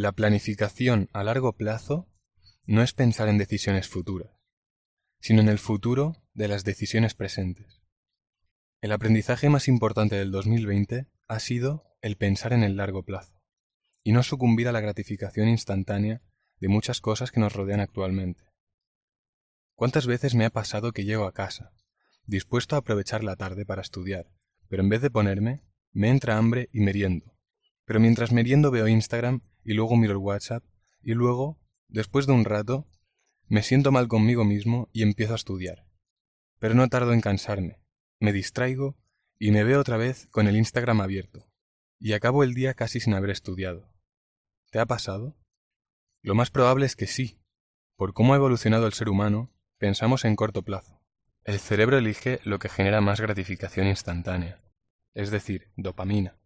La planificación a largo plazo no es pensar en decisiones futuras, sino en el futuro de las decisiones presentes. El aprendizaje más importante del 2020 ha sido el pensar en el largo plazo y no sucumbir a la gratificación instantánea de muchas cosas que nos rodean actualmente. ¿Cuántas veces me ha pasado que llego a casa, dispuesto a aprovechar la tarde para estudiar, pero en vez de ponerme, me entra hambre y meriendo? Pero mientras meriendo veo Instagram y luego miro el WhatsApp y luego, después de un rato, me siento mal conmigo mismo y empiezo a estudiar. Pero no tardo en cansarme, me distraigo y me veo otra vez con el Instagram abierto, y acabo el día casi sin haber estudiado. ¿Te ha pasado? Lo más probable es que sí. Por cómo ha evolucionado el ser humano, pensamos en corto plazo. El cerebro elige lo que genera más gratificación instantánea, es decir, dopamina.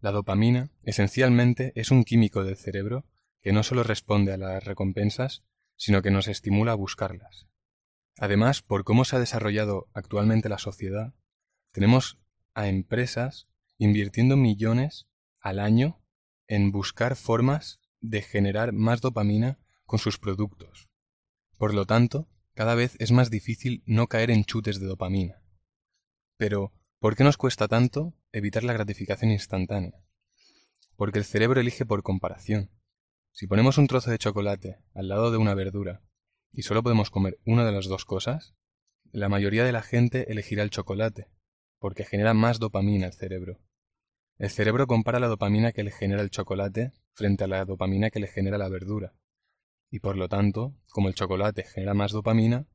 La dopamina, esencialmente, es un químico del cerebro que no solo responde a las recompensas, sino que nos estimula a buscarlas. Además, por cómo se ha desarrollado actualmente la sociedad, tenemos a empresas invirtiendo millones al año en buscar formas de generar más dopamina con sus productos. Por lo tanto, cada vez es más difícil no caer en chutes de dopamina. Pero, ¿por qué nos cuesta tanto evitar la gratificación instantánea? Porque el cerebro elige por comparación. Si ponemos un trozo de chocolate al lado de una verdura y solo podemos comer una de las dos cosas, la mayoría de la gente elegirá el chocolate, porque genera más dopamina al cerebro. El cerebro compara la dopamina que le genera el chocolate frente a la dopamina que le genera la verdura, y por lo tanto, como el chocolate genera más dopamina,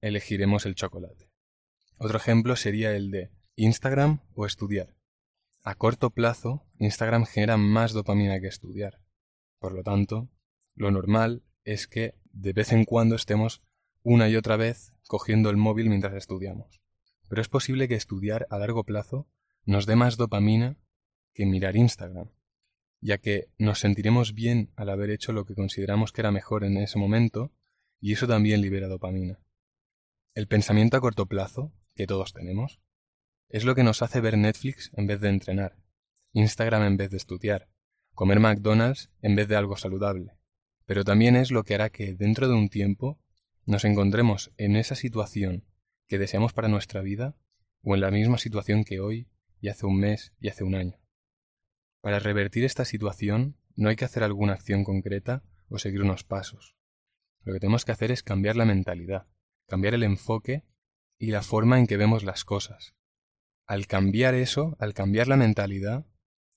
elegiremos el chocolate. Otro ejemplo sería el de Instagram o estudiar. A corto plazo, Instagram genera más dopamina que estudiar. Por lo tanto, lo normal es que de vez en cuando estemos una y otra vez cogiendo el móvil mientras estudiamos. Pero es posible que estudiar a largo plazo nos dé más dopamina que mirar Instagram, ya que nos sentiremos bien al haber hecho lo que consideramos que era mejor en ese momento y eso también libera dopamina. El pensamiento a corto plazo, que todos tenemos, es lo que nos hace ver Netflix en vez de entrenar, Instagram en vez de estudiar, comer McDonald's en vez de algo saludable. Pero también es lo que hará que dentro de un tiempo nos encontremos en esa situación que deseamos para nuestra vida o en la misma situación que hoy y hace un mes y hace un año. Para revertir esta situación no hay que hacer alguna acción concreta o seguir unos pasos. Lo que tenemos que hacer es cambiar la mentalidad, cambiar el enfoque y la forma en que vemos las cosas. Al cambiar eso, al cambiar la mentalidad,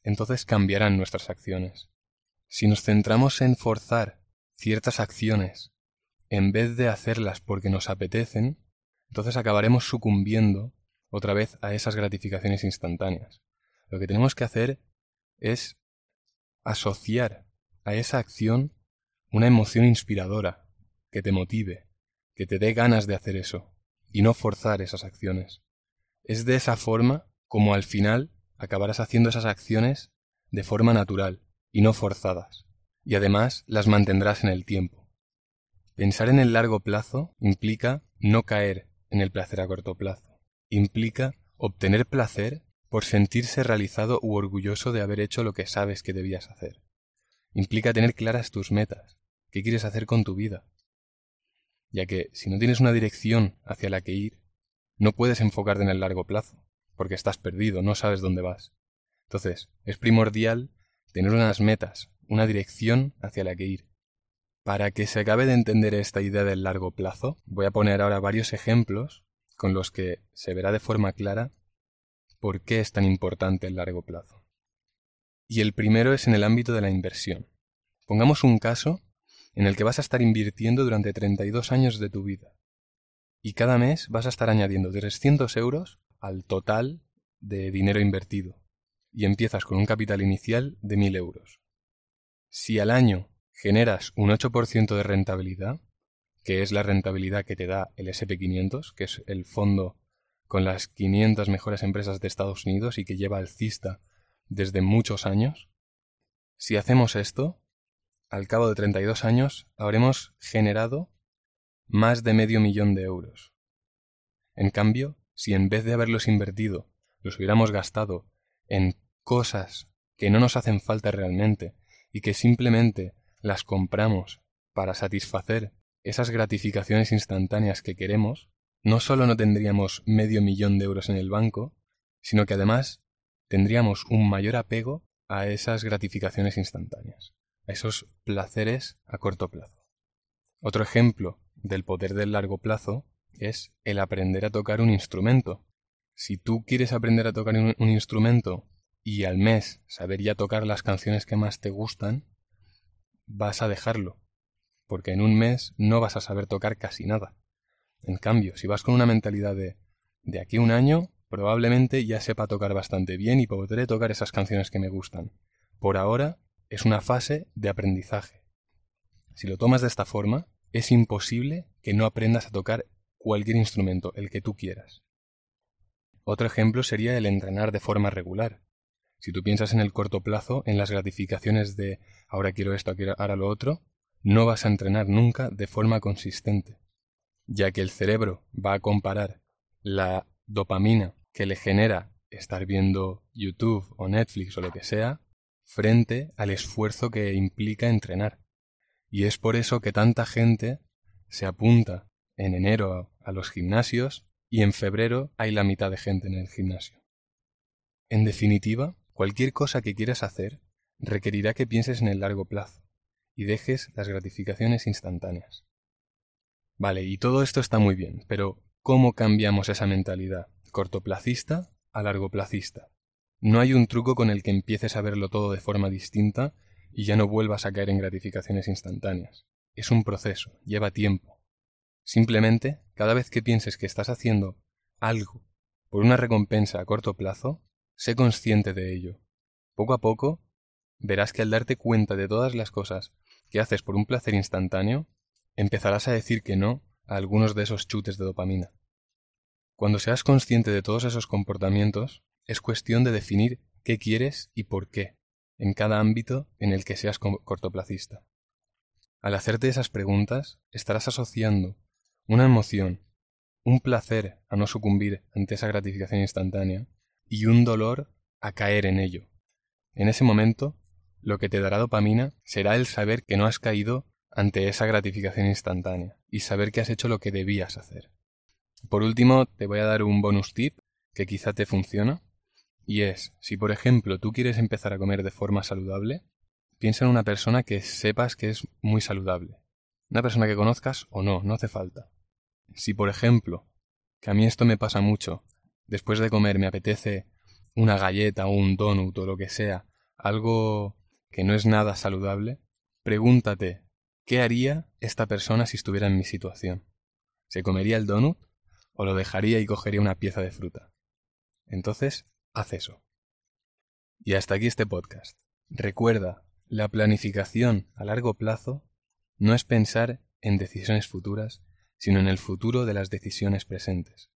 entonces cambiarán nuestras acciones. Si nos centramos en forzar ciertas acciones en vez de hacerlas porque nos apetecen, entonces acabaremos sucumbiendo otra vez a esas gratificaciones instantáneas. Lo que tenemos que hacer es asociar a esa acción una emoción inspiradora, que te motive, que te dé ganas de hacer eso, y no forzar esas acciones. Es de esa forma como al final acabarás haciendo esas acciones de forma natural y no forzadas, y además las mantendrás en el tiempo. Pensar en el largo plazo implica no caer en el placer a corto plazo, implica obtener placer por sentirse realizado u orgulloso de haber hecho lo que sabes que debías hacer. Implica tener claras tus metas, qué quieres hacer con tu vida. Ya que si no tienes una dirección hacia la que ir, no puedes enfocarte en el largo plazo, porque estás perdido, no sabes dónde vas. Entonces, es primordial tener unas metas, una dirección hacia la que ir. Para que se acabe de entender esta idea del largo plazo, voy a poner ahora varios ejemplos con los que se verá de forma clara por qué es tan importante el largo plazo. Y el primero es en el ámbito de la inversión. Pongamos un caso en el que vas a estar invirtiendo durante 32 años de tu vida. Y cada mes vas a estar añadiendo 300 euros al total de dinero invertido y empiezas con un capital inicial de 1.000 euros. Si al año generas un 8% de rentabilidad, que es la rentabilidad que te da el SP500, que es el fondo con las 500 mejores empresas de Estados Unidos y que lleva alcista desde muchos años, si hacemos esto, al cabo de 32 años habremos generado más de medio millón de euros. En cambio, si en vez de haberlos invertido, los hubiéramos gastado en cosas que no nos hacen falta realmente y que simplemente las compramos para satisfacer esas gratificaciones instantáneas que queremos, no solo no tendríamos medio millón de euros en el banco, sino que además tendríamos un mayor apego a esas gratificaciones instantáneas, a esos placeres a corto plazo. Otro ejemplo del poder del largo plazo es el aprender a tocar un instrumento. Si tú quieres aprender a tocar un, instrumento y al mes saber ya tocar las canciones que más te gustan, vas a dejarlo, porque en un mes no vas a saber tocar casi nada. En cambio, si vas con una mentalidad de de aquí a un año probablemente ya sepa tocar bastante bien y podré tocar esas canciones que me gustan. Por ahora es una fase de aprendizaje. Si lo tomas de esta forma, es imposible que no aprendas a tocar cualquier instrumento, el que tú quieras. Otro ejemplo sería el entrenar de forma regular. Si tú piensas en el corto plazo, en las gratificaciones de ahora quiero esto, ahora lo otro, no vas a entrenar nunca de forma consistente, ya que el cerebro va a comparar la dopamina que le genera estar viendo YouTube o Netflix o lo que sea frente al esfuerzo que implica entrenar. Y es por eso que tanta gente se apunta en enero a los gimnasios y en febrero hay la mitad de gente en el gimnasio. En definitiva, cualquier cosa que quieras hacer requerirá que pienses en el largo plazo y dejes las gratificaciones instantáneas. Vale, y todo esto está muy bien, pero ¿cómo cambiamos esa mentalidad cortoplacista a largoplacista? No hay un truco con el que empieces a verlo todo de forma distinta y ya no vuelvas a caer en gratificaciones instantáneas. Es un proceso, lleva tiempo. Simplemente, cada vez que pienses que estás haciendo algo por una recompensa a corto plazo, sé consciente de ello. Poco a poco, verás que al darte cuenta de todas las cosas que haces por un placer instantáneo, empezarás a decir que no a algunos de esos chutes de dopamina. Cuando seas consciente de todos esos comportamientos, es cuestión de definir qué quieres y por qué en cada ámbito en el que seas cortoplacista. Al hacerte esas preguntas, estarás asociando una emoción, un placer a no sucumbir ante esa gratificación instantánea y un dolor a caer en ello. En ese momento, lo que te dará dopamina será el saber que no has caído ante esa gratificación instantánea y saber que has hecho lo que debías hacer. Por último, te voy a dar un bonus tip que quizá te funciona y es, si por ejemplo tú quieres empezar a comer de forma saludable, piensa en una persona que sepas que es muy saludable. Una persona que conozcas o no, no hace falta. Si por ejemplo, que a mí esto me pasa mucho, después de comer me apetece una galleta o un donut o lo que sea, algo que no es nada saludable, pregúntate, ¿qué haría esta persona si estuviera en mi situación? ¿Se comería el donut o lo dejaría y cogería una pieza de fruta? Entonces, haz eso. Y hasta aquí este podcast. Recuerda, la planificación a largo plazo no es pensar en decisiones futuras, sino en el futuro de las decisiones presentes.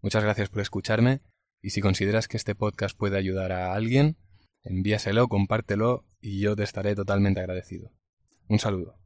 Muchas gracias por escucharme y si consideras que este podcast puede ayudar a alguien, envíaselo, compártelo y yo te estaré totalmente agradecido. Un saludo.